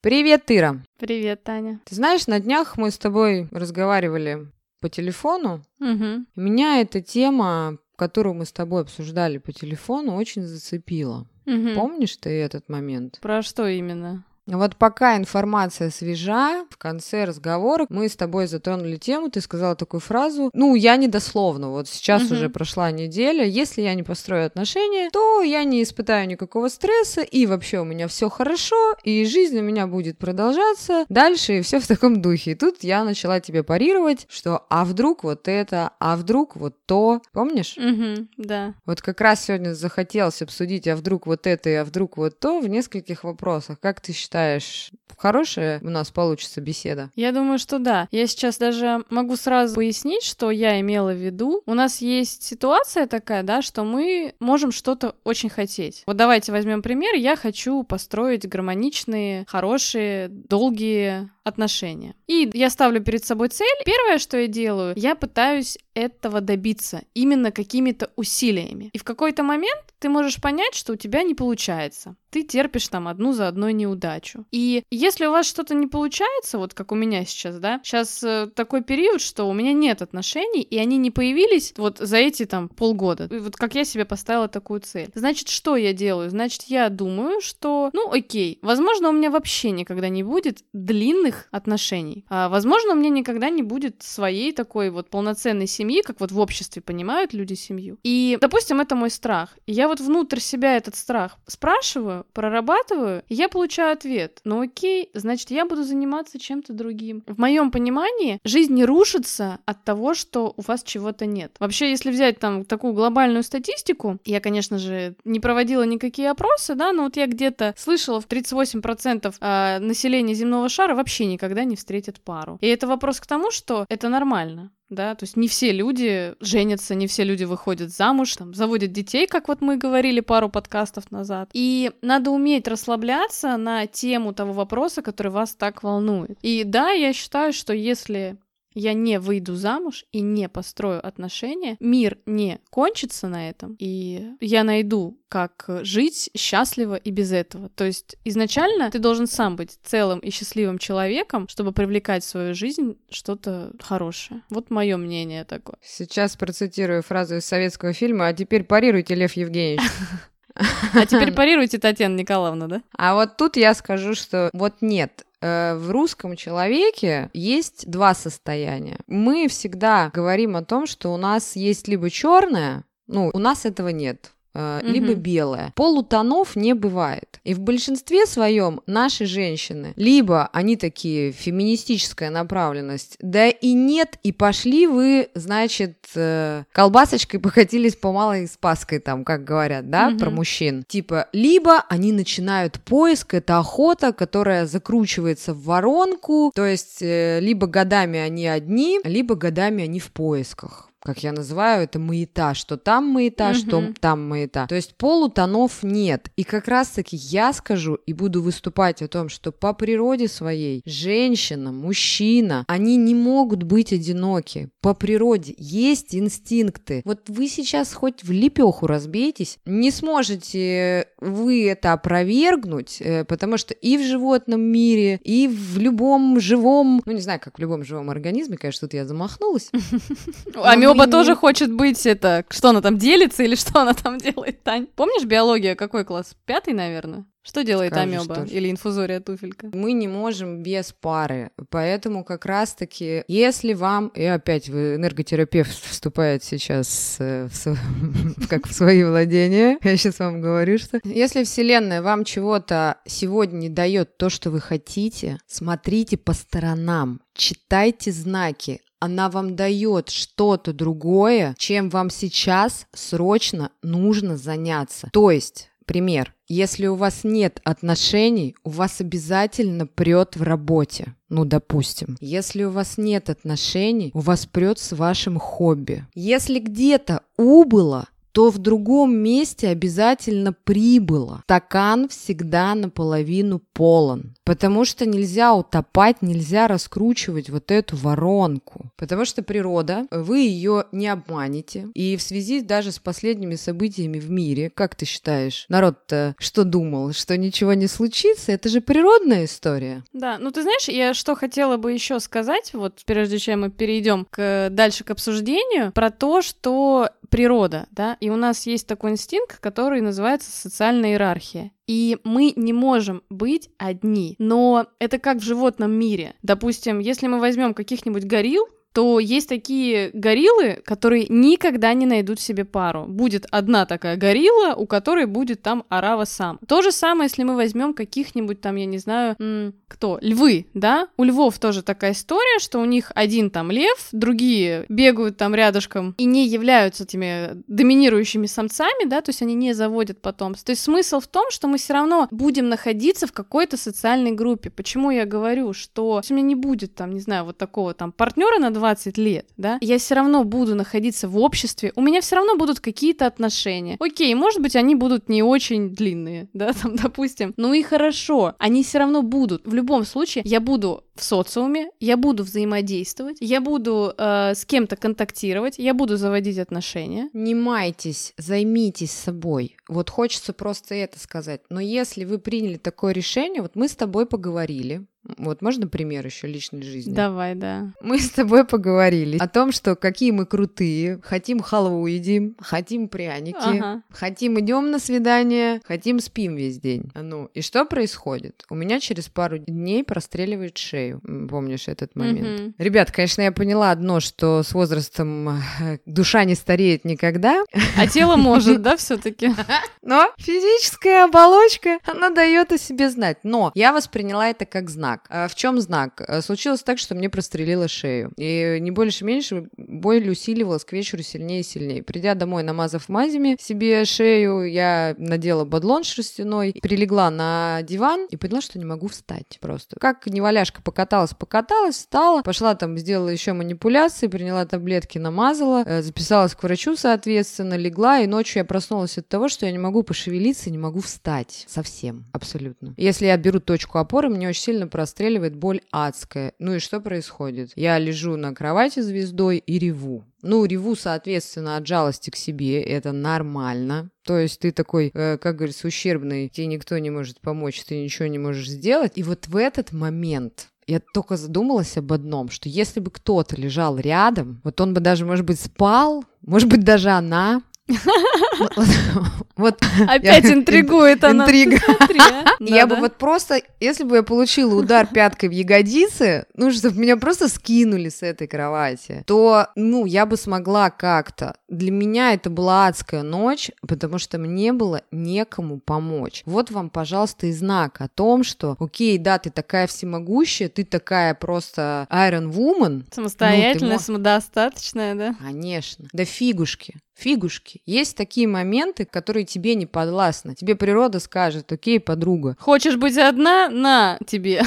Привет, Ира. Привет, Таня. Ты знаешь, на днях мы с тобой разговаривали по телефону. Угу. Меня эта тема, которую мы с тобой обсуждали по телефону, очень зацепила. Угу. Помнишь ты этот момент? Про что именно? Вот пока информация свежа, в конце разговора мы с тобой затронули тему, ты сказала такую фразу, ну, я недословно, вот сейчас Мгм. уже прошла неделя, если я не построю отношения, то я не испытаю никакого стресса, и вообще у меня все хорошо, и жизнь у меня будет продолжаться дальше, и все в таком духе. И тут я начала тебе парировать, что а вдруг вот это, а вдруг вот то, помнишь? Угу, да. Вот как раз сегодня захотелось обсудить, а вдруг вот это и а вдруг вот то в нескольких вопросах. Как ты считаешь, хорошая у нас получится беседа? Я думаю, что да. Я сейчас даже могу сразу пояснить, что я имела в виду. У нас есть ситуация такая, да, что мы можем что-то очень хотеть. Вот давайте возьмем пример. Я хочу построить гармоничные, хорошие, долгие отношения. И я ставлю перед собой цель. Первое, что я делаю, я пытаюсь этого добиться именно какими-то усилиями. И в какой-то момент ты можешь понять, что у тебя не получается. Ты терпишь там одну за одной неудачу. И если у вас что-то не получается, вот как у меня сейчас, да, сейчас э, такой период, что у меня нет отношений, и они не появились вот за эти там полгода. И вот как я себе поставила такую цель. Значит, что я делаю? Значит, я думаю, что, ну, окей, возможно, у меня вообще никогда не будет длинных отношений. А, возможно, у меня никогда не будет своей такой вот полноценной семьи, как вот в обществе понимают люди семью. И, допустим, это мой страх. И я вот внутрь себя этот страх спрашиваю, прорабатываю, и я получаю ответ. Ну окей, значит, я буду заниматься чем-то другим. В моем понимании, жизнь не рушится от того, что у вас чего-то нет. Вообще, если взять там такую глобальную статистику, я, конечно же, не проводила никакие опросы, да, но вот я где-то слышала, в 38% а, населения земного шара вообще никогда не встретят пару. И это вопрос к тому, что это нормально да, то есть не все люди женятся, не все люди выходят замуж, там, заводят детей, как вот мы говорили пару подкастов назад. И надо уметь расслабляться на тему того вопроса, который вас так волнует. И да, я считаю, что если я не выйду замуж и не построю отношения, мир не кончится на этом, и я найду, как жить счастливо и без этого. То есть изначально ты должен сам быть целым и счастливым человеком, чтобы привлекать в свою жизнь что-то хорошее. Вот мое мнение такое. Сейчас процитирую фразу из советского фильма, а теперь парируйте, Лев Евгеньевич. А теперь парируйте, Татьяна Николаевна, да? А вот тут я скажу, что вот нет, в русском человеке есть два состояния. Мы всегда говорим о том, что у нас есть либо черное, ну, у нас этого нет э, либо Мгм. белое. Полутонов не бывает. И в большинстве своем наши женщины, либо они такие феминистическая направленность, да и нет, и пошли вы, значит, э, колбасочкой покатились по малой спаской, там, как говорят, да, Мгм. про мужчин. Типа, либо они начинают поиск, это охота, которая закручивается в воронку, то есть э, либо годами они одни, либо годами они в поисках как я называю, это маята, что там маята, что Мгм. там маята. То есть полутонов нет. И как раз-таки я скажу и буду выступать о том, что по природе своей женщина, мужчина, они не могут быть одиноки. По природе есть инстинкты. Вот вы сейчас хоть в лепеху разбейтесь, не сможете вы это опровергнуть, э, потому что и в животном мире, и в любом живом, ну не знаю, как в любом живом организме, конечно, тут я замахнулась, Амеба мы тоже хочет быть это... Что она там делится или что она там делает, Тань? Помнишь биология? Какой класс? Пятый, наверное? Что делает Скажешь амеба? тоже. Или инфузория туфелька? Мы не можем без пары. Поэтому как раз-таки, если вам... И опять вы энерготерапевт вступает сейчас э, в как в свои владения. Я сейчас вам говорю, что... Если Вселенная вам чего-то сегодня не дает то, что вы хотите, смотрите по сторонам, читайте знаки, она вам дает что-то другое, чем вам сейчас срочно нужно заняться. То есть, пример, если у вас нет отношений, у вас обязательно прет в работе. Ну, допустим. Если у вас нет отношений, у вас прет с вашим хобби. Если где-то убыло, то в другом месте обязательно прибыло. Стакан всегда наполовину полон. Потому что нельзя утопать, нельзя раскручивать вот эту воронку. Потому что природа, вы ее не обманете. И в связи даже с последними событиями в мире, как ты считаешь, народ-то что думал, что ничего не случится? Это же природная история. Да, ну ты знаешь, я что хотела бы еще сказать, вот прежде чем мы перейдем к, дальше к обсуждению, про то, что природа, да, и у нас есть такой инстинкт, который называется социальная иерархия. И мы не можем быть одни. Но это как в животном мире. Допустим, если мы возьмем каких-нибудь горилл, то есть такие гориллы, которые никогда не найдут себе пару. Будет одна такая горилла, у которой будет там арава сам. То же самое, если мы возьмем каких-нибудь там, я не знаю, кто, львы, да? У львов тоже такая история, что у них один там лев, другие бегают там рядышком и не являются этими доминирующими самцами, да, то есть они не заводят потомство. То есть смысл в том, что мы все равно будем находиться в какой-то социальной группе. Почему я говорю, что у меня не будет там, не знаю, вот такого там партнера на 20 лет, да, я все равно буду находиться в обществе, у меня все равно будут какие-то отношения. Окей, может быть, они будут не очень длинные, да, там, допустим, ну и хорошо, они все равно будут. В любом случае, я буду в социуме, я буду взаимодействовать, я буду э, с кем-то контактировать, я буду заводить отношения. Не майтесь, займитесь собой. Вот хочется просто это сказать. Но если вы приняли такое решение, вот мы с тобой поговорили, вот можно пример еще личной жизни? Давай, да. Мы с тобой поговорили о том, что какие мы крутые, хотим халву едим, хотим пряники, ага. хотим идем на свидание, хотим спим весь день. Ну, и что происходит? У меня через пару дней простреливает шею. Помнишь этот момент? Угу. Ребят, конечно, я поняла одно, что с возрастом э, душа не стареет никогда. А тело может, да, все-таки? Но физическая оболочка, она дает о себе знать. Но я восприняла это как знак знак. А в чем знак? Э, случилось так, что мне прострелило шею. И не больше меньше боль усиливалась к вечеру сильнее и сильнее. Придя домой, намазав мазями себе шею, я надела бадлон шерстяной, прилегла на диван и поняла, что не могу встать просто. Как неваляшка покаталась, покаталась, встала, пошла там, сделала еще манипуляции, приняла таблетки, намазала, э, записалась к врачу, соответственно, легла, и ночью я проснулась от того, что я не могу пошевелиться, не могу встать. Совсем, абсолютно. Если я беру точку опоры, мне очень сильно простреливает боль адская. Ну и что происходит? Я лежу на кровати звездой и реву. Ну, реву, соответственно, от жалости к себе, это нормально. То есть ты такой, э, как говорится, ущербный, тебе никто не может помочь, ты ничего не можешь сделать. И вот в этот момент я только задумалась об одном, что если бы кто-то лежал рядом, вот он бы даже, может быть, спал, может быть, даже она, вот. Опять интригует она. Интрига. А. Я бы вот просто, если бы я получила удар пяткой в ягодицы, ну, чтобы меня просто скинули с этой кровати, то, ну, я бы смогла как-то. Для меня это была адская ночь, потому что мне было некому помочь. Вот вам, пожалуйста, и знак о том, что, окей, да, ты такая всемогущая, ты такая просто Iron Woman. Самостоятельная, ну, самодостаточная, да? Конечно. Да фигушки. Фигушки. Есть такие моменты, которые тебе не подвластны. Тебе природа скажет, окей, подруга. Хочешь быть одна? На тебе.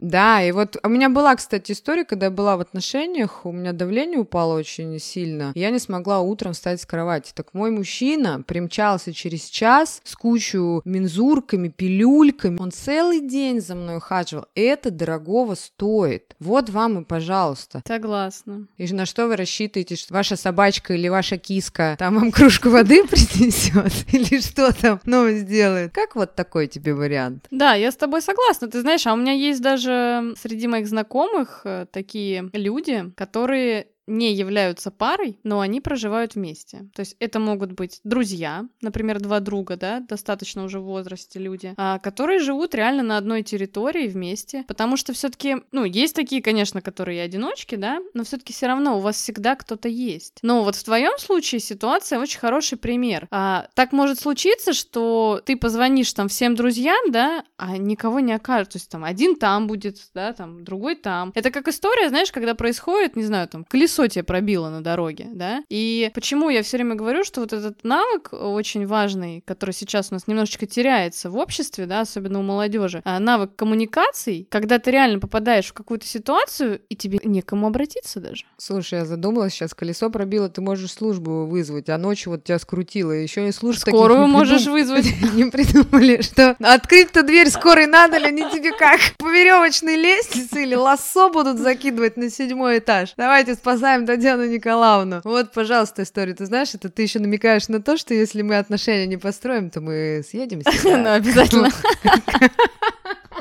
Да, и вот у меня была, кстати, история, когда я была в отношениях, у меня давление упало очень сильно, я не смогла утром встать с кровати. Так мой мужчина примчался через час с кучу мензурками, пилюльками. Он целый день за мной ухаживал. Это дорогого стоит. Вот вам и пожалуйста. Согласна. И на что вы рассчитываете, что ваша собачка или ваша киска там вам кружку воды принесет? Или что там, ну, сделает? Как вот такой тебе вариант? Да, я с тобой согласна. Ты знаешь, а у меня есть даже среди моих знакомых э, такие люди, которые не являются парой, но они проживают вместе. То есть это могут быть друзья, например, два друга, да, достаточно уже в возрасте люди, а, которые живут реально на одной территории вместе, потому что все-таки, ну, есть такие, конечно, которые одиночки, да, но все-таки все равно у вас всегда кто-то есть. Но вот в твоем случае ситуация очень хороший пример. А, так может случиться, что ты позвонишь там всем друзьям, да, а никого не окажется. То есть там один там будет, да, там другой там. Это как история, знаешь, когда происходит, не знаю, там колесо колесо тебе пробило на дороге, да? И почему я все время говорю, что вот этот навык очень важный, который сейчас у нас немножечко теряется в обществе, да, особенно у молодежи, а навык коммуникаций, когда ты реально попадаешь в какую-то ситуацию, и тебе некому обратиться даже. Слушай, я задумалась, сейчас колесо пробило, ты можешь службу вызвать, а ночью вот тебя скрутило, еще и службу Скорую можешь вызвать. Не придумали, что открыть-то дверь скорой надо ли, они тебе как по веревочной лестнице или лассо будут закидывать на седьмой этаж. Давайте спасаем Татьяну Николаевну. Вот, пожалуйста, история. Ты знаешь, это ты еще намекаешь на то, что если мы отношения не построим, то мы съедемся. Ну, обязательно.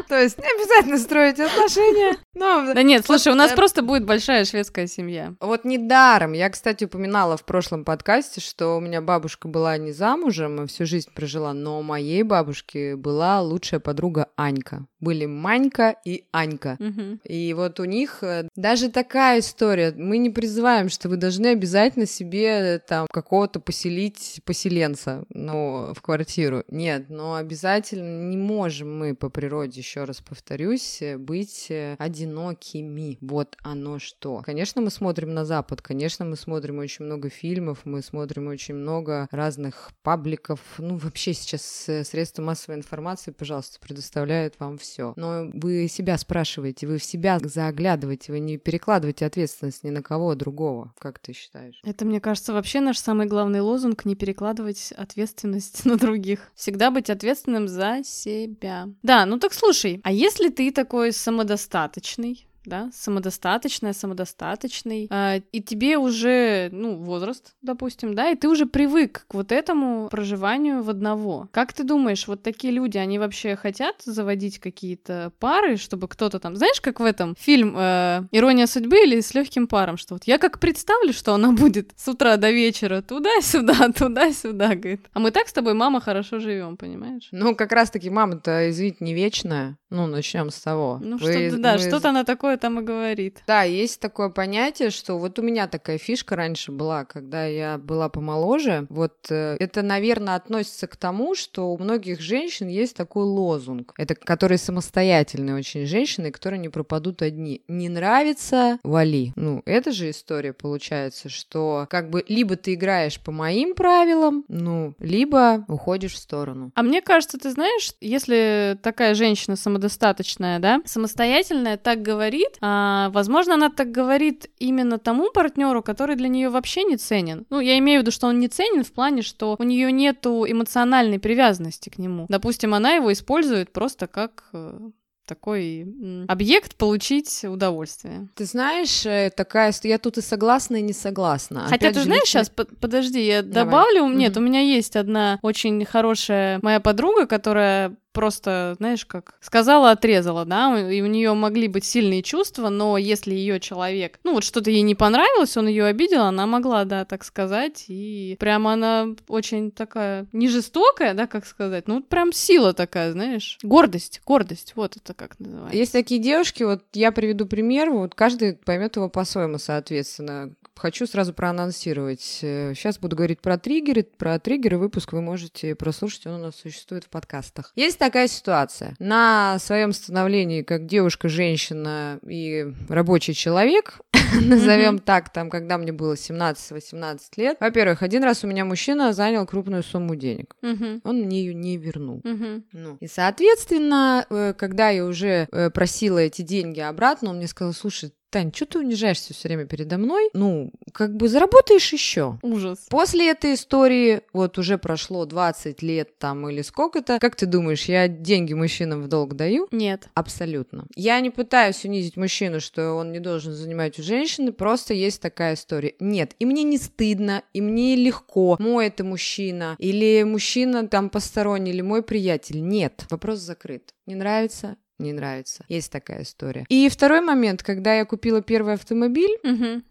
То есть не обязательно строить отношения. Но... Да нет, слушай, у нас просто будет большая шведская семья. Вот недаром. Я, кстати, упоминала в прошлом подкасте, что у меня бабушка была не замужем, и всю жизнь прожила, но у моей бабушки была лучшая подруга Анька. Были Манька и Анька. Угу. И вот у них э, даже такая история. Мы не призываем, что вы должны обязательно себе э, там какого-то поселить поселенца, ну, в квартиру. Нет, но обязательно не можем мы по природе еще раз повторюсь, э, быть э, одинокими. Вот оно что. Конечно, мы смотрим на Запад, конечно, мы смотрим очень много фильмов, мы смотрим очень много разных пабликов. Ну, вообще сейчас э, средства массовой информации, пожалуйста, предоставляют вам все. Но вы себя спрашиваете, вы в себя заглядываете, вы не перекладываете ответственность ни на кого другого. Как ты считаешь? Это, мне кажется, вообще наш самый главный лозунг — не перекладывать ответственность на других. Всегда быть ответственным за себя. Да, ну так слушай, Слушай, а если ты такой самодостаточный, да, самодостаточная, самодостаточный, э, и тебе уже, ну, возраст, допустим, да, и ты уже привык к вот этому проживанию в одного. Как ты думаешь, вот такие люди, они вообще хотят заводить какие-то пары, чтобы кто-то там, знаешь, как в этом фильм э, «Ирония судьбы» или «С легким паром», что вот я как представлю, что она будет с утра до вечера туда-сюда, туда-сюда, говорит. А мы так с тобой, мама, хорошо живем, понимаешь? Ну, как раз-таки мама-то, извините, не вечная. Ну, начнем с того. Ну, Вы, что-то, да, мы... что-то она такое там и говорит. Да, есть такое понятие, что вот у меня такая фишка раньше была, когда я была помоложе. Вот э, это, наверное, относится к тому, что у многих женщин есть такой лозунг. Это которые самостоятельные очень женщины, которые не пропадут одни. Не нравится, вали. Ну, это же история получается, что как бы либо ты играешь по моим правилам, ну, либо уходишь в сторону. А мне кажется, ты знаешь, если такая женщина самодостаточная, да, самостоятельная так говорит, а, возможно, она так говорит именно тому партнеру, который для нее вообще не ценен. Ну, я имею в виду, что он не ценен в плане, что у нее нету эмоциональной привязанности к нему. Допустим, она его использует просто как э, такой объект получить удовольствие. Ты знаешь, э, такая, я тут и согласна, и не согласна. Хотя Опять ты знаешь, лично... сейчас, подожди, я Давай. добавлю, нет, mm-hmm. у меня есть одна очень хорошая моя подруга, которая просто, знаешь, как сказала, отрезала, да, и у нее могли быть сильные чувства, но если ее человек, ну вот что-то ей не понравилось, он ее обидел, она могла, да, так сказать, и прямо она очень такая не жестокая, да, как сказать, ну прям сила такая, знаешь, гордость, гордость, вот это как называется. Есть такие девушки, вот я приведу пример, вот каждый поймет его по-своему, соответственно хочу сразу проанонсировать. Сейчас э, буду говорить про триггеры. Про триггеры выпуск вы можете прослушать, он у нас существует в подкастах. Есть такая ситуация. На своем становлении как девушка, женщина и рабочий человек, назовем так, там, когда мне было 17-18 лет. Во-первых, один раз у меня мужчина занял крупную сумму денег. Он мне ее не вернул. Ну, и, соответственно, э, когда я уже э, просила эти деньги обратно, он мне сказал, слушай, Тань, что ты унижаешься все время передо мной? Ну, как бы заработаешь еще. Ужас. После этой истории, вот уже прошло 20 лет там или сколько-то, как ты думаешь, я деньги мужчинам в долг даю? Нет. Абсолютно. Я не пытаюсь унизить мужчину, что он не должен занимать у женщины, просто есть такая история. Нет, и мне не стыдно, и мне легко, мой это мужчина, или мужчина там посторонний, или мой приятель. Нет, вопрос закрыт. Не нравится? Не нравится. Есть такая история. И второй момент, когда я купила первый автомобиль угу.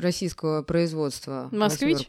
российского производства. Москвич?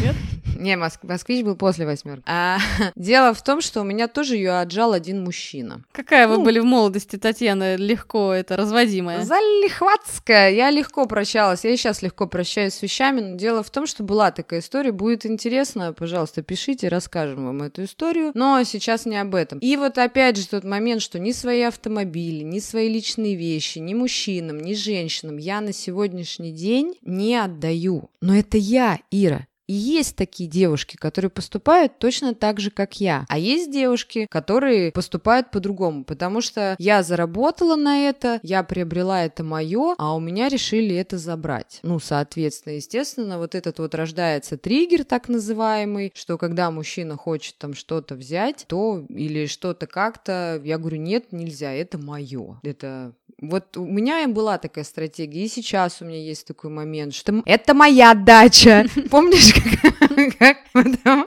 Нет? Не, москвич был после восьмерки. А, дело в том, что у меня тоже ее отжал один мужчина. Какая вы ну, были в молодости, Татьяна, легко это разводимая? Залихватская. Я легко прощалась. Я и сейчас легко прощаюсь с вещами, но дело в том, что была такая история. Будет интересно, пожалуйста, пишите, расскажем вам эту историю. Но сейчас не об этом. И вот опять же тот момент, что ни свои автомобили, ни свои личные вещи, ни мужчинам, ни женщинам я на сегодняшний день не отдаю. Но это я, Ира. Есть такие девушки, которые поступают точно так же, как я. А есть девушки, которые поступают по-другому, потому что я заработала на это, я приобрела это мое, а у меня решили это забрать. Ну, соответственно, естественно, вот этот вот рождается триггер так называемый, что когда мужчина хочет там что-то взять, то или что-то как-то, я говорю, нет, нельзя, это мое. Это вот у меня была такая стратегия, и сейчас у меня есть такой момент, что это моя дача. Помнишь, как,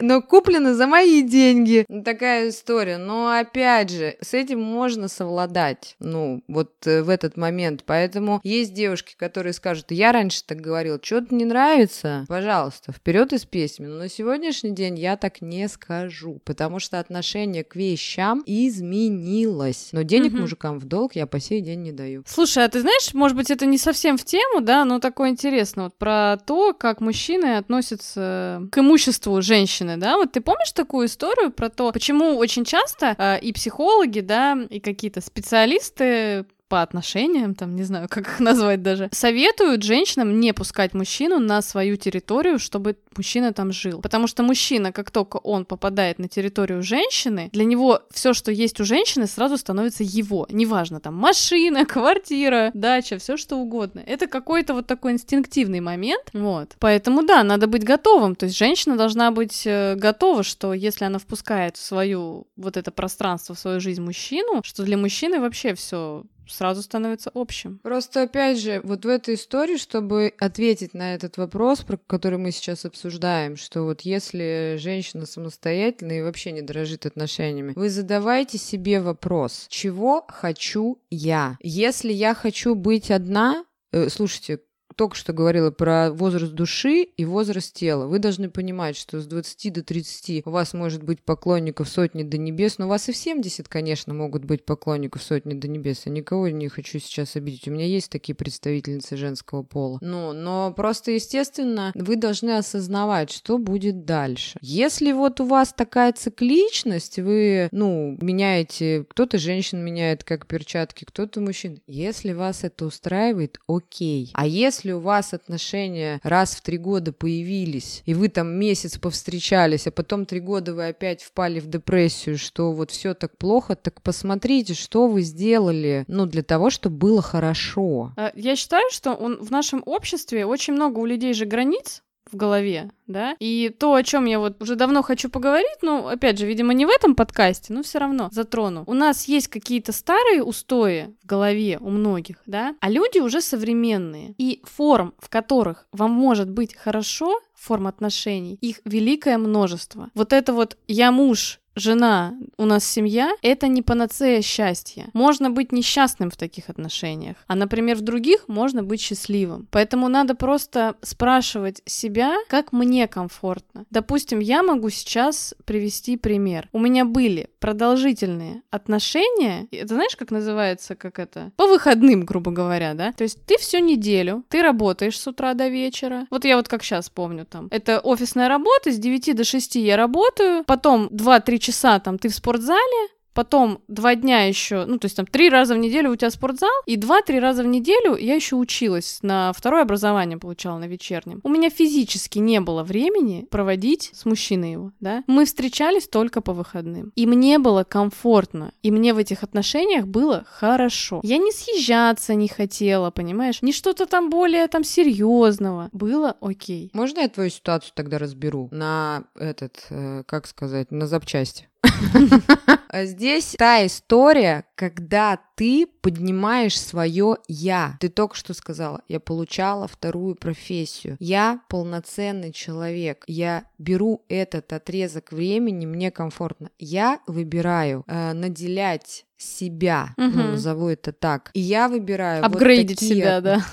но куплено за мои деньги. Такая история. Но опять же, с этим можно совладать. Ну, вот э, в этот момент. Поэтому есть девушки, которые скажут, я раньше так говорил, что-то не нравится, пожалуйста, вперед из песни. Но на сегодняшний день я так не скажу, потому что отношение к вещам изменилось. Но денег угу. мужикам в долг я по сей день не даю. Слушай, а ты знаешь, может быть, это не совсем в тему, да, но такое интересно, вот про то, как мужчины относятся к имуществу женщины, да, вот ты помнишь такую историю про то, почему очень часто э, и психологи, да, и какие-то специалисты по отношениям, там, не знаю, как их назвать даже, советуют женщинам не пускать мужчину на свою территорию, чтобы мужчина там жил. Потому что мужчина, как только он попадает на территорию женщины, для него все, что есть у женщины, сразу становится его. Неважно, там, машина, квартира, дача, все что угодно. Это какой-то вот такой инстинктивный момент, вот. Поэтому, да, надо быть готовым. То есть женщина должна быть э, готова, что если она впускает в свою вот это пространство, в свою жизнь мужчину, что для мужчины вообще все сразу становится общим. Просто, опять же, вот в этой истории, чтобы ответить на этот вопрос, про который мы сейчас обсуждаем, что вот если женщина самостоятельна и вообще не дорожит отношениями, вы задавайте себе вопрос, чего хочу я? Если я хочу быть одна, э, слушайте, только что говорила про возраст души и возраст тела. Вы должны понимать, что с 20 до 30 у вас может быть поклонников сотни до небес, но у вас и в 70, конечно, могут быть поклонников сотни до небес. Я никого не хочу сейчас обидеть. У меня есть такие представительницы женского пола. Ну, но просто, естественно, вы должны осознавать, что будет дальше. Если вот у вас такая цикличность, вы, ну, меняете, кто-то женщин меняет как перчатки, кто-то мужчин. Если вас это устраивает, окей. А если если у вас отношения раз в три года появились, и вы там месяц повстречались, а потом три года вы опять впали в депрессию, что вот все так плохо, так посмотрите, что вы сделали, ну, для того, чтобы было хорошо. А, я считаю, что он, в нашем обществе очень много у людей же границ, в голове, да. И то, о чем я вот уже давно хочу поговорить, ну, опять же, видимо, не в этом подкасте, но все равно затрону. У нас есть какие-то старые устои в голове у многих, да, а люди уже современные. И форм, в которых вам может быть хорошо, форм отношений, их великое множество. Вот это вот «я муж», жена, у нас семья, это не панацея счастья. Можно быть несчастным в таких отношениях, а, например, в других можно быть счастливым. Поэтому надо просто спрашивать себя, как мне комфортно. Допустим, я могу сейчас привести пример. У меня были продолжительные отношения, это знаешь, как называется, как это? По выходным, грубо говоря, да? То есть ты всю неделю, ты работаешь с утра до вечера. Вот я вот как сейчас помню там. Это офисная работа, с 9 до 6 я работаю, потом 2-3 часа там ты в спортзале, потом два дня еще, ну, то есть там три раза в неделю у тебя спортзал, и два-три раза в неделю я еще училась, на второе образование получала на вечернем. У меня физически не было времени проводить с мужчиной его, да. Мы встречались только по выходным. И мне было комфортно, и мне в этих отношениях было хорошо. Я не съезжаться не хотела, понимаешь? Не что-то там более там серьезного. Было окей. Можно я твою ситуацию тогда разберу на этот, э, как сказать, на запчасти? А здесь та история, когда ты поднимаешь свое я. Ты только что сказала, я получала вторую профессию. Я полноценный человек. Я беру этот отрезок времени, мне комфортно. Я выбираю э, наделять себя, угу. ну, назову это так. И я выбираю апгрейдить вот такие, себя, да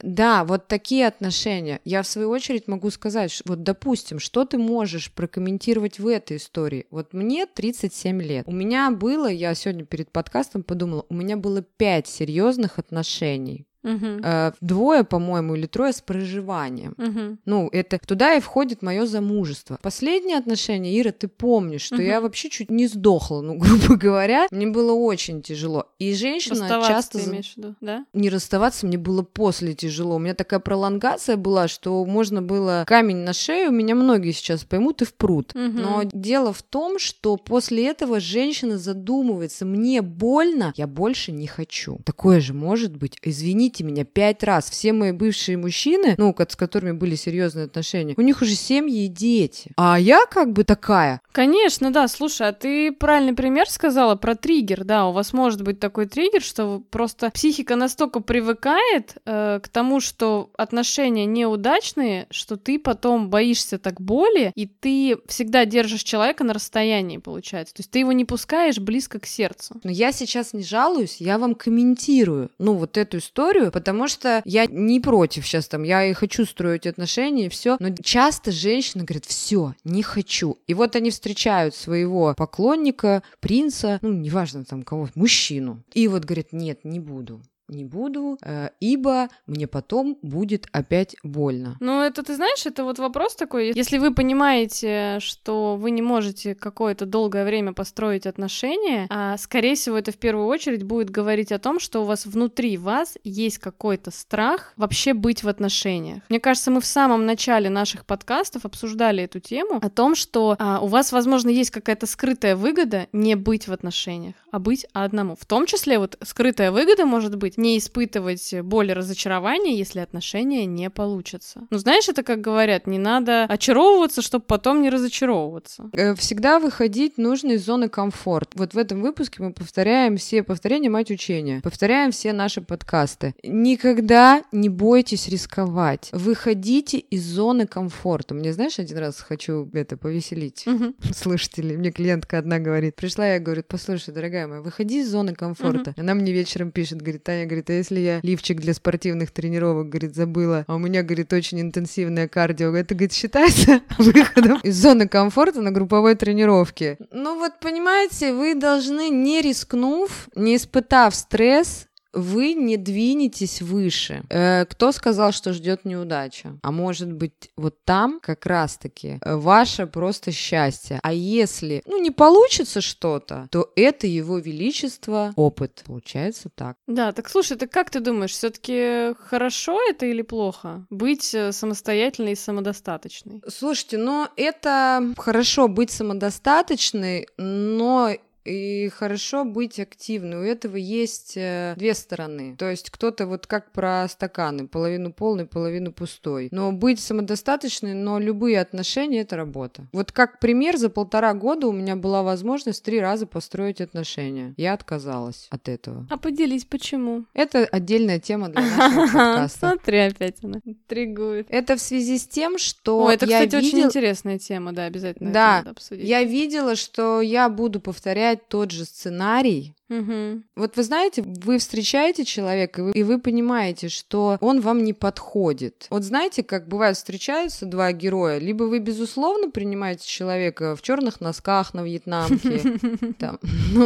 Да, вот такие отношения. Я, в свою очередь, могу сказать, вот, допустим, что ты можешь прокомментировать в этой истории? Вот мне 37 лет. У меня было, я сегодня перед подкастом подумала, у меня было 5 серьезных отношений. Мгм. Э, двое, по-моему, или трое с проживанием. Мгм. Ну, это туда и входит мое замужество. Последние отношения, Ира, ты помнишь, что Мгм. я вообще чуть не сдохла, ну, грубо говоря. Мне было очень тяжело. И женщина Расставаться часто... ты имеешь в виду, да? Не расставаться мне было после тяжело. У меня такая пролонгация была, что можно было камень на шею, меня многие сейчас поймут и в пруд. Мгм. Но дело в том, что после этого женщина задумывается, мне больно, я больше не хочу. Такое же может быть. Извините меня, пять раз. Все мои бывшие мужчины, ну, с которыми были серьезные отношения, у них уже семьи и дети. А я как бы такая. Конечно, да. Слушай, а ты правильный пример сказала про триггер. Да, у вас может быть такой триггер, что просто психика настолько привыкает э, к тому, что отношения неудачные, что ты потом боишься так боли, и ты всегда держишь человека на расстоянии, получается. То есть ты его не пускаешь близко к сердцу. Но я сейчас не жалуюсь, я вам комментирую, ну, вот эту историю, потому что я не против сейчас там, я и хочу строить отношения, и все. Но часто женщина говорит, все, не хочу. И вот они встречают своего поклонника, принца, ну, неважно там кого, мужчину. И вот говорит, нет, не буду. Не буду, э, ибо мне потом будет опять больно. Ну, это, ты знаешь, это вот вопрос такой. Если вы понимаете, что вы не можете какое-то долгое время построить отношения, а, скорее всего, это в первую очередь будет говорить о том, что у вас внутри вас есть какой-то страх вообще быть в отношениях. Мне кажется, мы в самом начале наших подкастов обсуждали эту тему о том, что а, у вас, возможно, есть какая-то скрытая выгода не быть в отношениях, а быть одному. В том числе вот скрытая выгода может быть не испытывать боль и разочарования, если отношения не получатся. Ну, знаешь, это как говорят, не надо очаровываться, чтобы потом не разочаровываться. Э, Всегда выходить нужно из зоны комфорта. Вот в этом выпуске мы повторяем все повторения мать учения, повторяем все наши подкасты. Никогда не бойтесь рисковать. Выходите из зоны комфорта. Мне, знаешь, один раз хочу это повеселить Мгм. слушателей. Мне клиентка одна говорит, пришла, я говорю, послушай, дорогая моя, выходи из зоны комфорта. Она мне вечером пишет, говорит, Таня, говорит, а если я лифчик для спортивных тренировок, говорит, забыла, а у меня, говорит, очень интенсивное кардио, это, говорит, считается выходом из зоны комфорта на групповой тренировке. Ну вот, понимаете, вы должны, не рискнув, не испытав стресс, вы не двинетесь выше. Э, кто сказал, что ждет неудача? А может быть, вот там как раз-таки э, ваше просто счастье. А если, ну, не получится что-то, то это его величество опыт. Получается так. Да, так слушай, так как ты думаешь, все-таки хорошо это или плохо? Быть э, самостоятельной и самодостаточной? Слушайте, ну это хорошо быть самодостаточной, но и хорошо быть активной. У этого есть э, две стороны. То есть кто-то вот как про стаканы, половину полный, половину пустой. Но быть самодостаточной, но любые отношения — это работа. Вот как пример, за полтора года у меня была возможность три раза построить отношения. Я отказалась от этого. А поделись, почему? Это отдельная тема для нашего подкаста. Смотри, опять она интригует. Это в связи с тем, что О, это, я кстати, очень интересная тема, да, обязательно Да, обсудить. Я видела, что я буду повторять тот же сценарий. Мгм. Вот вы знаете, вы встречаете человека, и вы, и вы понимаете, что он вам не подходит. Вот знаете, как бывает встречаются два героя, либо вы, безусловно, принимаете человека в черных носках на вьетнамке, там,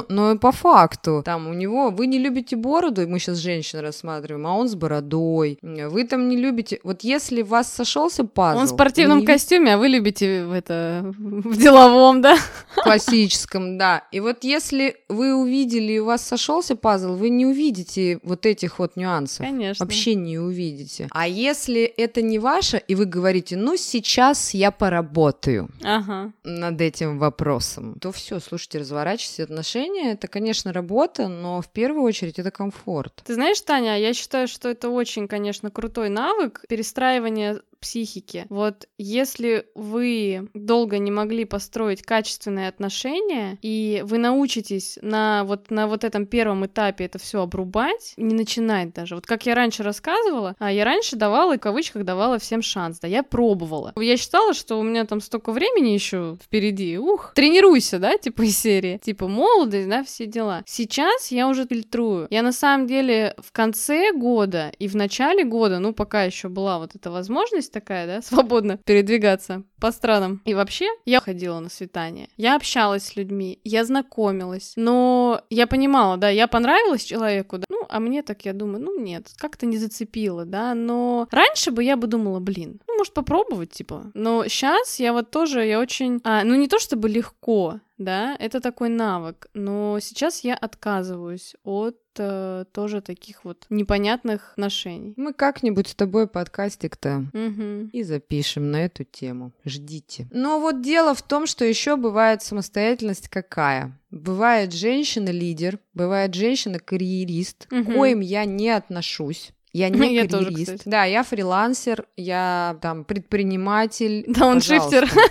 но по факту, там у него, вы не любите бороду, мы сейчас женщин рассматриваем, а он с бородой, вы там не любите, вот если у вас сошелся пазл, Он в спортивном не костюме, а вы любите в это в деловом, да? классическом, да. И вот если вы увидели, и у вас сошелся пазл, вы не увидите вот этих вот нюансов. Конечно. Вообще не увидите. А если это не ваше, и вы говорите, ну сейчас я поработаю Ага. над этим вопросом, то все, слушайте, разворачивайте отношения. Это, конечно, работа, но в первую очередь это комфорт. Ты знаешь, Таня, я считаю, что это очень, конечно, крутой навык перестраивания психики. Вот если вы долго не могли построить качественные отношения, и вы научитесь на вот, на вот этом первом этапе это все обрубать, не начинать даже. Вот как я раньше рассказывала, а я раньше давала, в кавычках, давала всем шанс, да, я пробовала. Я считала, что у меня там столько времени еще впереди, ух, тренируйся, да, типа из серии, типа молодость, да, все дела. Сейчас я уже фильтрую. Я на самом деле в конце года и в начале года, ну, пока еще была вот эта возможность такая, да, свободно передвигаться по странам. И вообще, я ходила на свидание. Я общалась с людьми, я знакомилась. Но я понимала, да, я понравилась человеку, да, ну, а мне так, я думаю, ну, нет, как-то не зацепило, да, но раньше бы я бы думала, блин, ну, может, попробовать, типа. Но сейчас я вот тоже, я очень, а, ну, не то чтобы легко, да, это такой навык, но сейчас я отказываюсь от э, тоже таких вот непонятных отношений. Мы как-нибудь с тобой подкастик-то Угу. и запишем на эту тему. Ждите. Но вот дело в том, что еще бывает самостоятельность какая. Бывает женщина-лидер, бывает женщина-карьерист, к Мгм. коим я не отношусь. Я не Я тоже, карьерист. кстати. Да, я фрилансер, я там предприниматель. Дауншифтер. Пожалуйста.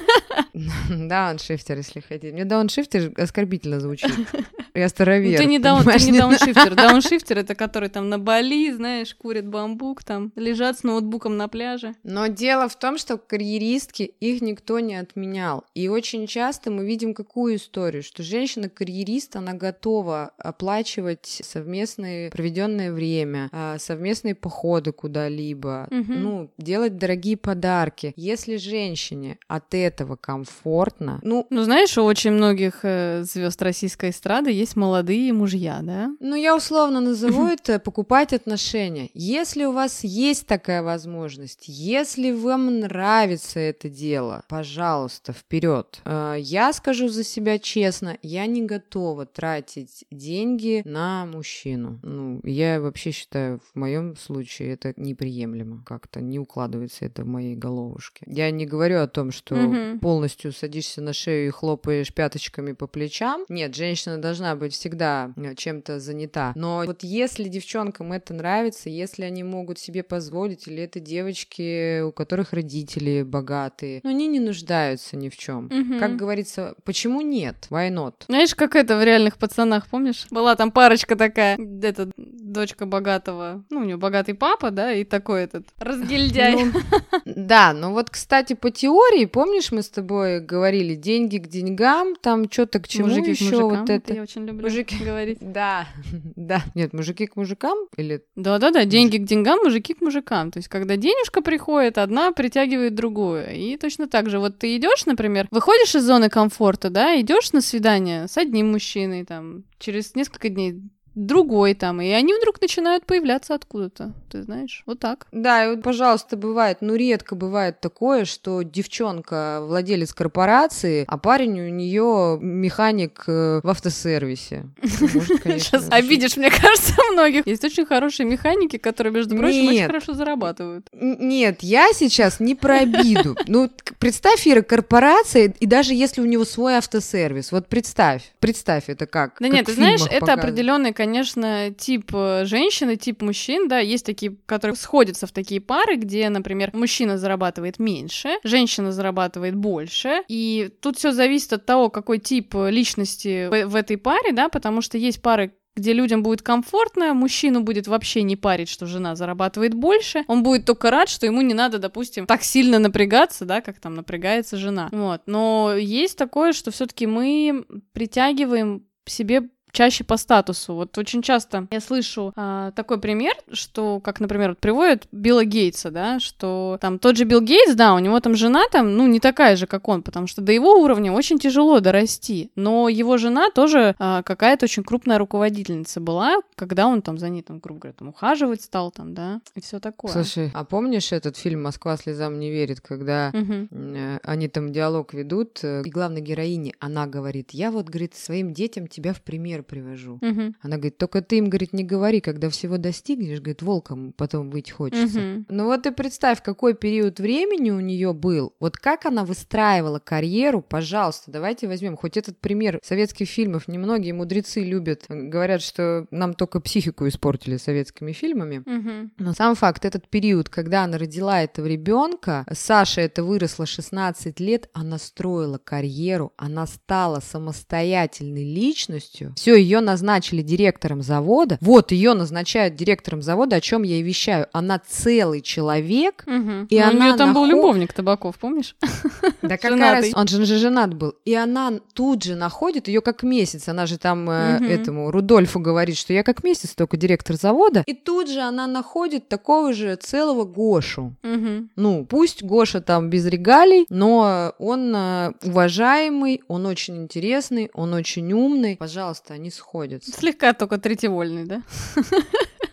Дауншифтер, если хотите. Мне дауншифтер оскорбительно звучит. Я Ну, старовер. ты не, даун, ты не дауншифтер. Дауншифтер это который там на Бали, знаешь, курит бамбук, там лежат с ноутбуком на пляже. Но дело в том, что карьеристки их никто не отменял. И очень часто мы видим какую историю, что женщина-карьерист, она готова оплачивать совместное проведенное время, а, совместные походы куда-либо, Мгм. ну, делать дорогие подарки. Если женщине от этого комфортно, ну, Ну, знаешь, у очень многих звезд российской эстрады есть молодые мужья, да? Ну, я условно назову это покупать отношения. Если у вас есть такая возможность, если вам нравится это дело, пожалуйста, вперед. Я скажу за себя честно, я не готова тратить деньги на мужчину. Ну, я вообще считаю, в моем случае это неприемлемо. Как-то не укладывается это в моей головушке. Я не говорю о том, что Мгм. Полностью садишься на шею и хлопаешь пяточками по плечам. Нет, женщина должна быть всегда э, чем-то занята. Но вот если девчонкам это нравится, если они могут себе позволить, или это девочки, у которых родители богатые, но они не нуждаются ни в чем. Мгм. Как говорится, почему нет? Why not? Знаешь, как это в реальных пацанах, помнишь? Была там парочка такая, это дочка богатого, ну, у нее богатый папа, да, и такой этот разгильдяй. Ну, Да, но вот, кстати, по теории, помнишь, мы с тобой говорили, деньги к деньгам, там что-то к чему Мужики еще мужикам, вот это. я очень люблю Мужики. говорить. Да, да. Нет, мужики к мужикам или Да-да-да, деньги к деньгам, мужики к мужикам. То есть, когда денежка приходит, одна притягивает другую. И точно так же, вот ты идешь, например, выходишь из зоны комфорта, да, идешь на свидание с одним мужчиной, там, через несколько дней другой там, и они вдруг начинают появляться откуда-то, ты знаешь, вот так. Да, и вот, пожалуйста, бывает, ну редко бывает такое, что девчонка владелец корпорации, а парень у нее механик э, в автосервисе. Ну, может, конечно, Сейчас это обидишь, мне кажется, многих. Есть очень хорошие механики, которые, между прочим, очень хорошо зарабатывают. Нет, я сейчас не про обиду. Ну, представь, Ира, корпорация, и даже если у него свой автосервис, вот представь, представь это как. Да как нет, ты знаешь, это определенный, конечно, тип э, женщины, тип мужчин, да, есть такие, которые сходятся в такие пары, где, например, мужчина зарабатывает меньше, женщина зарабатывает больше, и тут все зависит от того, какой тип э, личности в, в этой паре, да, потому что есть пары, где людям будет комфортно, мужчину будет вообще не парить, что жена зарабатывает больше, он будет только рад, что ему не надо, допустим, так сильно напрягаться, да, как там напрягается жена. Вот. Но есть такое, что все-таки мы притягиваем себе чаще по статусу. Вот очень часто я слышу а, такой пример, что, как, например, вот приводят Билла Гейтса, да, что там тот же Билл Гейтс, да, у него там жена там, ну, не такая же, как он, потому что до его уровня очень тяжело дорасти, но его жена тоже а, какая-то очень крупная руководительница была, когда он там за ней, там, грубо говоря, там, ухаживать стал, там, да, и все такое. Слушай, а помнишь этот фильм «Москва слезам не верит», когда э, они там диалог ведут, э, и главной героине она говорит, я вот, говорит, своим детям тебя в пример пример привожу. Мгм. Она говорит, только ты им, говорит, не говори, когда всего достигнешь, говорит, волком потом быть хочется. Мгм. Ну вот и представь, какой период времени у нее был, вот как она выстраивала карьеру, пожалуйста, давайте возьмем хоть этот пример советских фильмов. Немногие мудрецы любят, говорят, что нам только психику испортили советскими фильмами. Мгм. Но сам факт, этот период, когда она родила этого ребенка, Саша это выросла 16 лет, она строила карьеру, она стала самостоятельной личностью. Все, ее назначили директором завода. Вот ее назначают директором завода, о чем я и вещаю. Она целый человек. Мгм. И Ну, у она нее там был наход- любовник Табаков, помнишь? Да какая раз- Он же же женат был. И она тут же находит ее как месяц. Она же там э, Мгм. этому Рудольфу говорит, что я как месяц только директор завода. И тут же она находит такого же целого Гошу. Мгм. Ну, пусть Гоша там без регалий, но он э, уважаемый, он очень интересный, он очень умный. Пожалуйста, они сходятся. Слегка только третьевольный, да?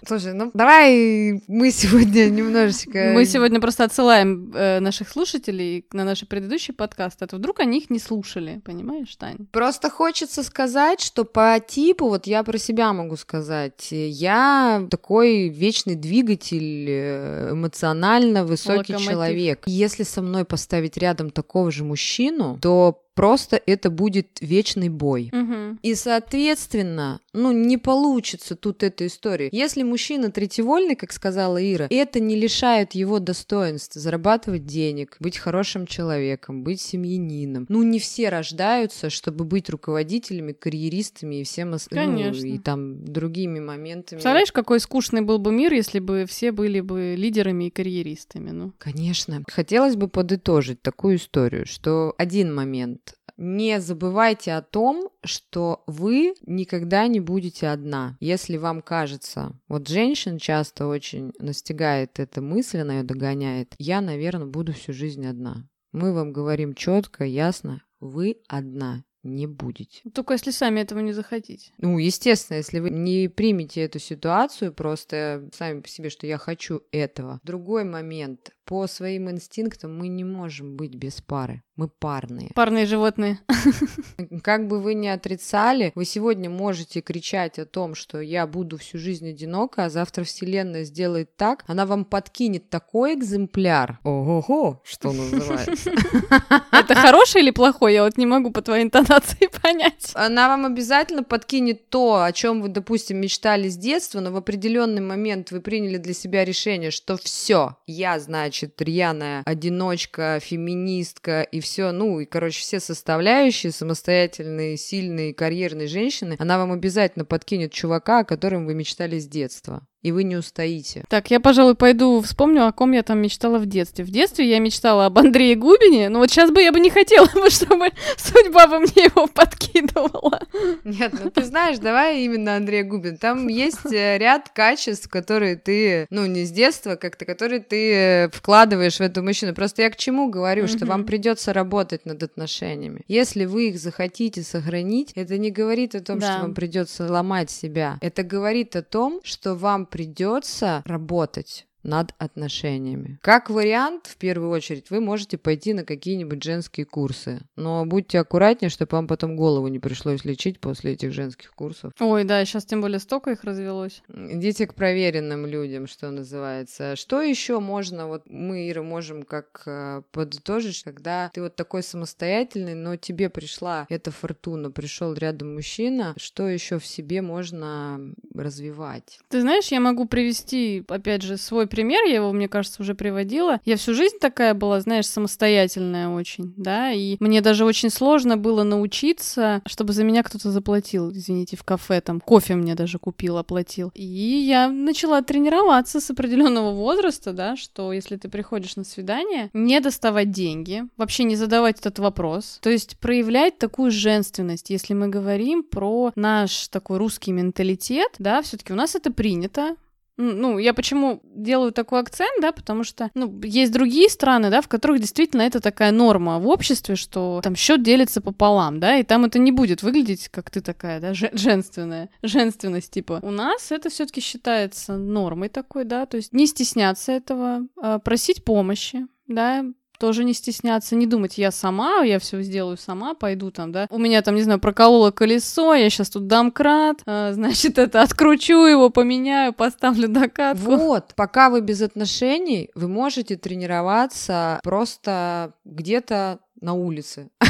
Слушай, ну давай мы сегодня немножечко... Мы сегодня просто отсылаем э, наших слушателей на наши предыдущие подкасты, а то вдруг они их не слушали, понимаешь, Тань? Просто хочется сказать, что по типу, вот я про себя могу сказать, я такой вечный двигатель, э, эмоционально высокий Локомотив. человек. Если со мной поставить рядом такого же мужчину, то просто это будет вечный бой. Мгм. И, соответственно, ну, не получится тут эта история. Если мужчина третьевольный, как сказала Ира, это не лишает его достоинства зарабатывать денег, быть хорошим человеком, быть семьянином. Ну, не все рождаются, чтобы быть руководителями, карьеристами и всем ос- ну, и там другими моментами. Представляешь, какой скучный был бы мир, если бы все были бы лидерами и карьеристами, ну? Конечно. Хотелось бы подытожить такую историю, что один момент. Не забывайте о том, что вы никогда не будете одна. Если вам кажется, вот женщин часто очень настигает эта мысль, она ее догоняет, я, наверное, буду всю жизнь одна. Мы вам говорим четко, ясно, вы одна не будете. Только если сами этого не захотите. Ну, естественно, если вы не примете эту ситуацию просто сами по себе, что я хочу этого. Другой момент. По своим инстинктам мы не можем быть без пары. Мы парные. Парные животные. Как бы вы ни отрицали, вы сегодня можете кричать о том, что я буду всю жизнь одинока, а завтра Вселенная сделает так, она вам подкинет такой экземпляр. Ого-го, что называется. Это хороший или плохой? Я вот не могу по твоей интонации понять. Она вам обязательно подкинет то, о чем вы, допустим, мечтали с детства, но в определенный момент вы приняли для себя решение, что все, я, значит, рьяная одиночка, феминистка и все, ну, и, короче, все составляющие самостоятельные, сильные, карьерные женщины, она вам обязательно подкинет чувака, о котором вы мечтали с детства. И вы не устоите. Так, я, пожалуй, пойду вспомню, о ком я там мечтала в детстве. В детстве я мечтала об Андрее Губине, но вот сейчас бы я бы не хотела, бы, чтобы судьба бы мне его подкидывала. Нет, ну ты знаешь, давай именно Андрей Губин. Там есть э, ряд качеств, которые ты, ну, не с детства как-то, которые ты э, вкладываешь в эту мужчину. Просто я к чему говорю, что вам придется работать над отношениями. Если вы их захотите сохранить, это не говорит о том, Да. что вам придется ломать себя. Это говорит о том, что вам придется работать над отношениями. Как вариант, в первую очередь, вы можете пойти на какие-нибудь женские курсы. Но будьте аккуратнее, чтобы вам потом голову не пришлось лечить после этих женских курсов. Ой, да, сейчас тем более столько их развелось. Идите к проверенным людям, что называется. Что еще можно, вот мы, Ира, можем как э, подытожить, когда ты вот такой самостоятельный, но тебе пришла эта фортуна, пришел рядом мужчина, что еще в себе можно развивать? Ты знаешь, я могу привести, опять же, свой пример, я его, мне кажется, уже приводила. Я всю жизнь такая была, знаешь, самостоятельная очень, да, и мне даже очень сложно было научиться, чтобы за меня кто-то заплатил, извините, в кафе там, кофе мне даже купил, оплатил. И я начала тренироваться с определенного возраста, да, что если ты приходишь на свидание, не доставать деньги, вообще не задавать этот вопрос, то есть проявлять такую женственность, если мы говорим про наш такой русский менталитет, да, все-таки у нас это принято, ну, я почему делаю такой акцент, да, потому что, ну, есть другие страны, да, в которых действительно это такая норма в обществе, что там счет делится пополам, да, и там это не будет выглядеть, как ты такая, да, же- женственная, женственность, типа. У нас это все-таки считается нормой такой, да, то есть не стесняться этого, а, просить помощи, да, тоже не стесняться, не думать, я сама, я все сделаю сама, пойду там, да. У меня там, не знаю, прокололо колесо, я сейчас тут дам крат, э, значит, это откручу его, поменяю, поставлю докатку. Вот, пока вы без отношений, вы можете тренироваться просто где-то на улице.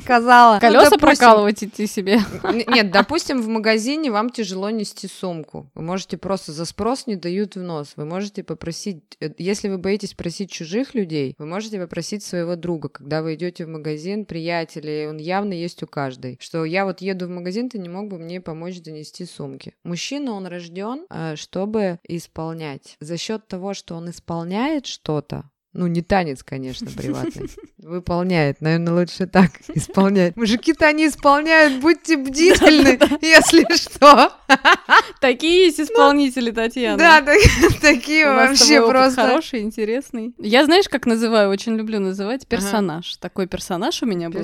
Сказала. Колеса ну, прокалывать идти себе. Нет, допустим, в магазине вам тяжело нести сумку. Вы можете просто за спрос не дают в нос. Вы можете попросить, э, если вы боитесь просить чужих людей, вы можете попросить своего друга, когда вы идете в магазин, приятелей, он явно есть у каждой, что я вот еду в магазин, ты не мог бы мне помочь донести сумки. Мужчина, он рожден, э, чтобы исполнять. За счет того, что он исполняет что-то, ну, не танец, конечно, приватный. Выполняет. Наверное, лучше так исполнять. Мужики-то они исполняют, будьте бдительны, если что. Такие есть исполнители, Татьяна. Да, такие вообще просто. Хороший, интересный. Я, знаешь, как называю, очень люблю называть персонаж. Такой персонаж у меня был.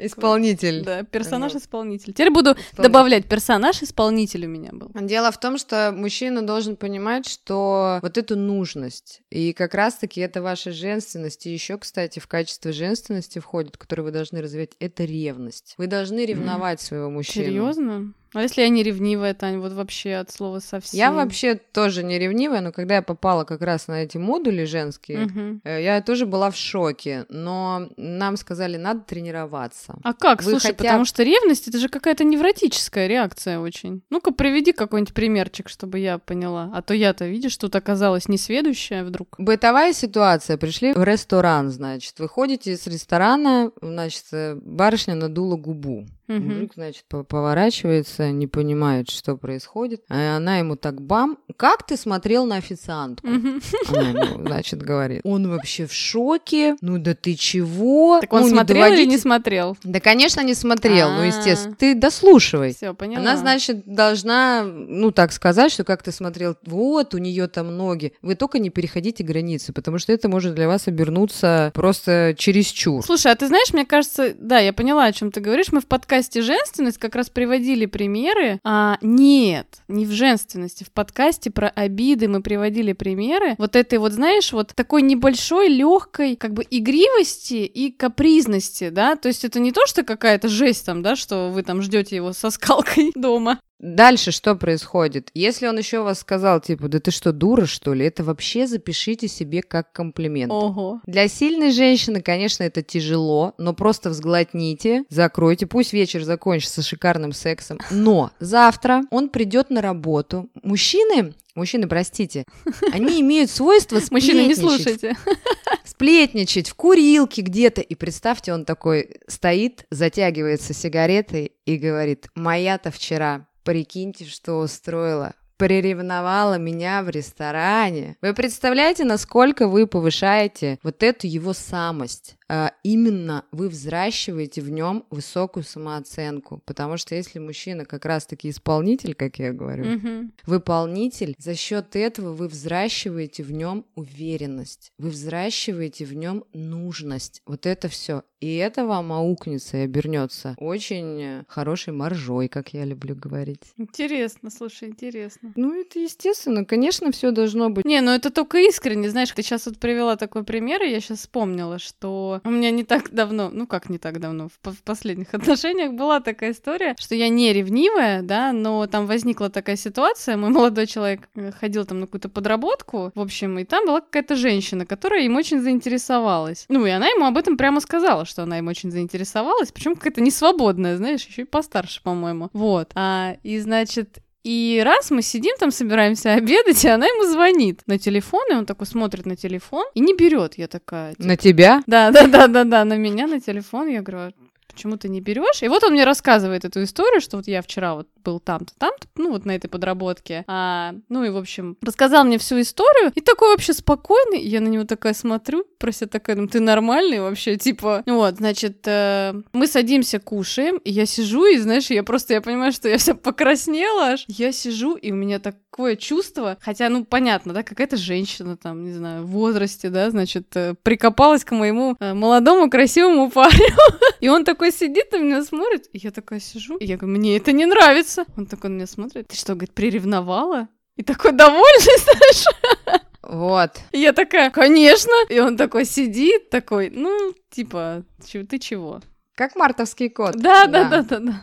Исполнитель. Да, персонаж-исполнитель. Теперь буду добавлять персонаж-исполнитель у меня был. Дело в том, что мужчина должен понимать, что вот эту нужность, и как раз-таки это это ваша женственность. И еще, кстати, в качестве женственности входит, которую вы должны развивать, это ревность. Вы должны ревновать своего мужчину. Серьезно? А если я не ревнивая, Тань, вот вообще от слова совсем? Я вообще тоже не ревнивая, но когда я попала как раз на эти модули женские, угу. я тоже была в шоке. Но нам сказали, надо тренироваться. А как? Вы Слушай, хотя... потому что ревность это же какая-то невротическая реакция очень. Ну-ка, приведи какой-нибудь примерчик, чтобы я поняла. А то я-то, видишь, тут оказалась несведущая вдруг. Бытовая ситуация. Пришли в ресторан, значит. Выходите из ресторана, значит, э, барышня надула губу. Угу. Мужик, значит, поворачивается, не понимает, что происходит. А она ему так бам. Как ты смотрел на официантку? Угу. Она ему, значит, говорит. Он вообще в шоке. Ну да ты чего? Так он ну, смотрел доводите... или не смотрел? Да, конечно, не смотрел. Ну, естественно. Ты дослушивай. Все, поняла. Она, значит, должна, ну, так сказать, что как ты смотрел, вот, у нее там ноги. Вы только не переходите границы, потому что это может для вас обернуться просто чересчур. Слушай, а ты знаешь, мне кажется, да, я поняла, о чем ты говоришь. Мы в подкасте подкасте «Женственность» как раз приводили примеры. А, нет, не в женственности, в подкасте про обиды мы приводили примеры. Вот этой вот, знаешь, вот такой небольшой, легкой как бы игривости и капризности, да, то есть это не то, что какая-то жесть там, да, что вы там ждете его со скалкой дома, Дальше что происходит? Если он еще вас сказал, типа, да ты что, дура, что ли? Это вообще запишите себе как комплимент. Ого. Для сильной женщины, конечно, это тяжело, но просто взглотните, закройте, пусть вечер закончится шикарным сексом. Но завтра он придет на работу. Мужчины Мужчины, простите, они имеют свойство сплетничать. Мужчины, не слушайте. Сплетничать в курилке где-то. И представьте, он такой стоит, затягивается сигаретой и говорит, моя-то вчера Прикиньте, что устроила. Приревновала меня в ресторане. Вы представляете, насколько вы повышаете вот эту его самость? А, именно вы взращиваете в нем высокую самооценку. Потому что если мужчина как раз-таки исполнитель, как я говорю, mm-hmm. выполнитель, за счет этого вы взращиваете в нем уверенность, вы взращиваете в нем нужность. Вот это все. И это вам аукнется и обернется очень хорошей маржой, как я люблю говорить. Интересно, слушай, интересно. Ну, это естественно, конечно, все должно быть. Не, ну это только искренне, знаешь, ты сейчас вот привела такой пример, и я сейчас вспомнила, что у меня не так давно, ну как не так давно, в, в последних отношениях была такая история, что я не ревнивая, да, но там возникла такая ситуация, мой молодой человек э, ходил там на какую-то подработку, в общем, и там была какая-то женщина, которая им очень заинтересовалась. Ну, и она ему об этом прямо сказала, что она им очень заинтересовалась, причем какая-то несвободная, знаешь, еще и постарше, по-моему. Вот. А, и, значит, и раз мы сидим там, собираемся обедать, и она ему звонит на телефон, и он такой смотрит на телефон и не берет. Я такая... Типа, на тебя? Да, да, да, да, да, на меня на телефон. Я говорю, «А почему ты не берешь? И вот он мне рассказывает эту историю, что вот я вчера вот был там-то, там-то, ну вот на этой подработке. А, ну и, в общем, рассказал мне всю историю. И такой вообще спокойный. Я на него такая смотрю, про себя такая, ну ты нормальный вообще, типа. Вот, значит, э, мы садимся, кушаем, и я сижу, и, знаешь, я просто, я понимаю, что я вся покраснела аж. Я сижу, и у меня такое чувство, хотя, ну, понятно, да, какая-то женщина там, не знаю, в возрасте, да, значит, э, прикопалась к моему э, молодому красивому парню. И он такой сидит на меня смотрит, и я такая сижу, и я говорю, мне это не нравится нравится. Он такой на меня смотрит. Ты что, говорит, приревновала? И такой довольный, знаешь? Вот. И я такая, конечно. И он такой сидит, такой, ну, типа, ты чего? Как мартовский кот. Да, да, да, да, да.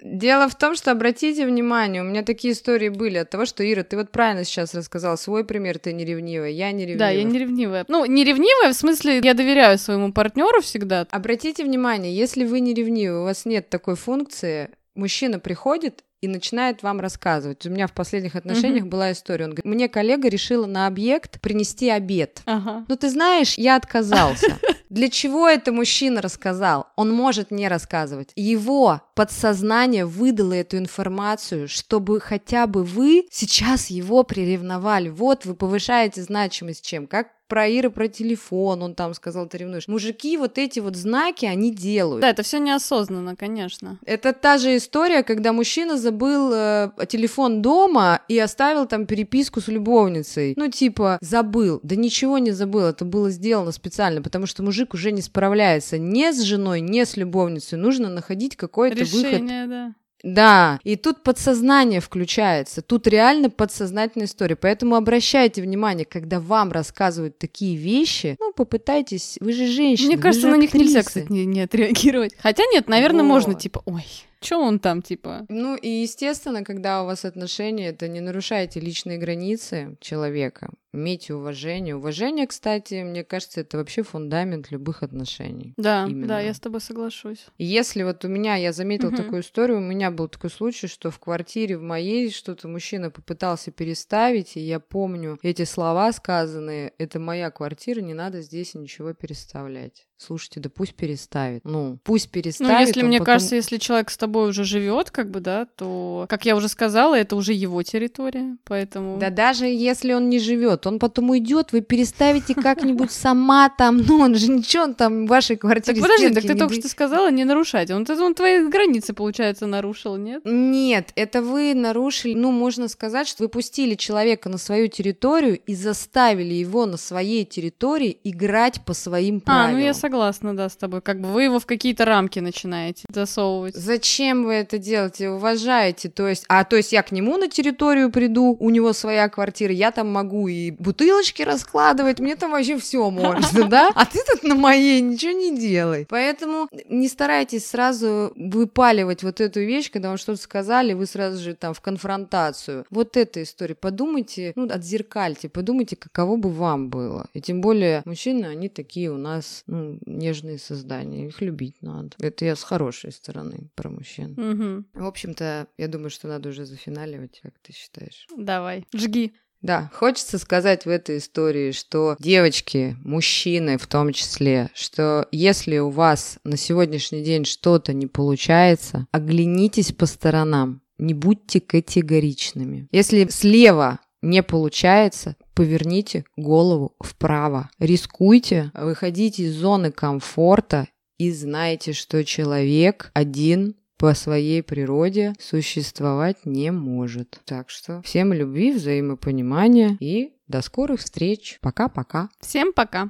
Дело в том, что обратите внимание, у меня такие истории были от того, что Ира, ты вот правильно сейчас рассказала свой пример, ты не ревнивая, я не ревнивая. Да, я не ревнивая. Ну, не ревнивая, в смысле, я доверяю своему партнеру всегда. Обратите внимание, если вы не ревнивы, у вас нет такой функции, мужчина приходит и начинает вам рассказывать. У меня в последних отношениях uh-huh. была история. Он говорит, мне коллега решила на объект принести обед. Uh-huh. Ну, ты знаешь, я отказался. Для чего это мужчина рассказал? Он может не рассказывать. Его подсознание выдало эту информацию, чтобы хотя бы вы сейчас его приревновали. Вот вы повышаете значимость чем? Как про Иры, про телефон, он там сказал, ты ревнуешь. Мужики вот эти вот знаки, они делают. Да, это все неосознанно, конечно. Это та же история, когда мужчина забыл э, телефон дома и оставил там переписку с любовницей. Ну, типа, забыл. Да ничего не забыл, это было сделано специально, потому что мужик уже не справляется ни с женой, ни с любовницей. Нужно находить какой-то выход. да. Да, и тут подсознание включается, тут реально подсознательная история, поэтому обращайте внимание, когда вам рассказывают такие вещи, ну, попытайтесь, вы же женщина. Мне кажется, на них нельзя, кстати, не, не отреагировать. Хотя нет, наверное, вот. можно, типа, ой, что он там, типа? Ну, и, естественно, когда у вас отношения, это не нарушайте личные границы человека. Имейте уважение. Уважение, кстати, мне кажется, это вообще фундамент любых отношений. Да, Именно. да, я с тобой соглашусь. Если вот у меня, я заметила угу. такую историю, у меня был такой случай, что в квартире в моей что-то мужчина попытался переставить, и я помню эти слова сказанные, это моя квартира, не надо здесь ничего переставлять. Слушайте, да пусть переставит. Ну, пусть переставит. Ну, если мне потом... кажется, если человек с тобой уже живет, как бы, да, то, как я уже сказала, это уже его территория, поэтому. Да даже если он не живет, он потом уйдет, вы переставите как-нибудь сама там, ну он же ничего он там в вашей квартире. Так подожди, так ты только что сказала не нарушать, он, он твои границы, получается, нарушил, нет? Нет, это вы нарушили, ну можно сказать, что вы пустили человека на свою территорию и заставили его на своей территории играть по своим правилам. А, ну я согласна, да, с тобой. Как бы вы его в какие-то рамки начинаете засовывать. Зачем вы это делаете? Уважаете, то есть, а то есть я к нему на территорию приду, у него своя квартира, я там могу и бутылочки раскладывать, мне там вообще все можно, да? А ты тут на моей ничего не делай. Поэтому не старайтесь сразу выпаливать вот эту вещь, когда вам что-то сказали, вы сразу же там в конфронтацию. Вот эта история. Подумайте, ну, отзеркальте, подумайте, каково бы вам было. И тем более мужчины, они такие у нас, ну, нежные создания, их любить надо. Это я с хорошей стороны про мужчин. Угу. В общем-то, я думаю, что надо уже зафиналивать, как ты считаешь? Давай, жги. Да, хочется сказать в этой истории, что девочки, мужчины в том числе, что если у вас на сегодняшний день что-то не получается, оглянитесь по сторонам, не будьте категоричными. Если слева не получается, поверните голову вправо. Рискуйте, выходите из зоны комфорта и знайте, что человек один по своей природе существовать не может. Так что всем любви, взаимопонимания и до скорых встреч. Пока-пока. Всем пока.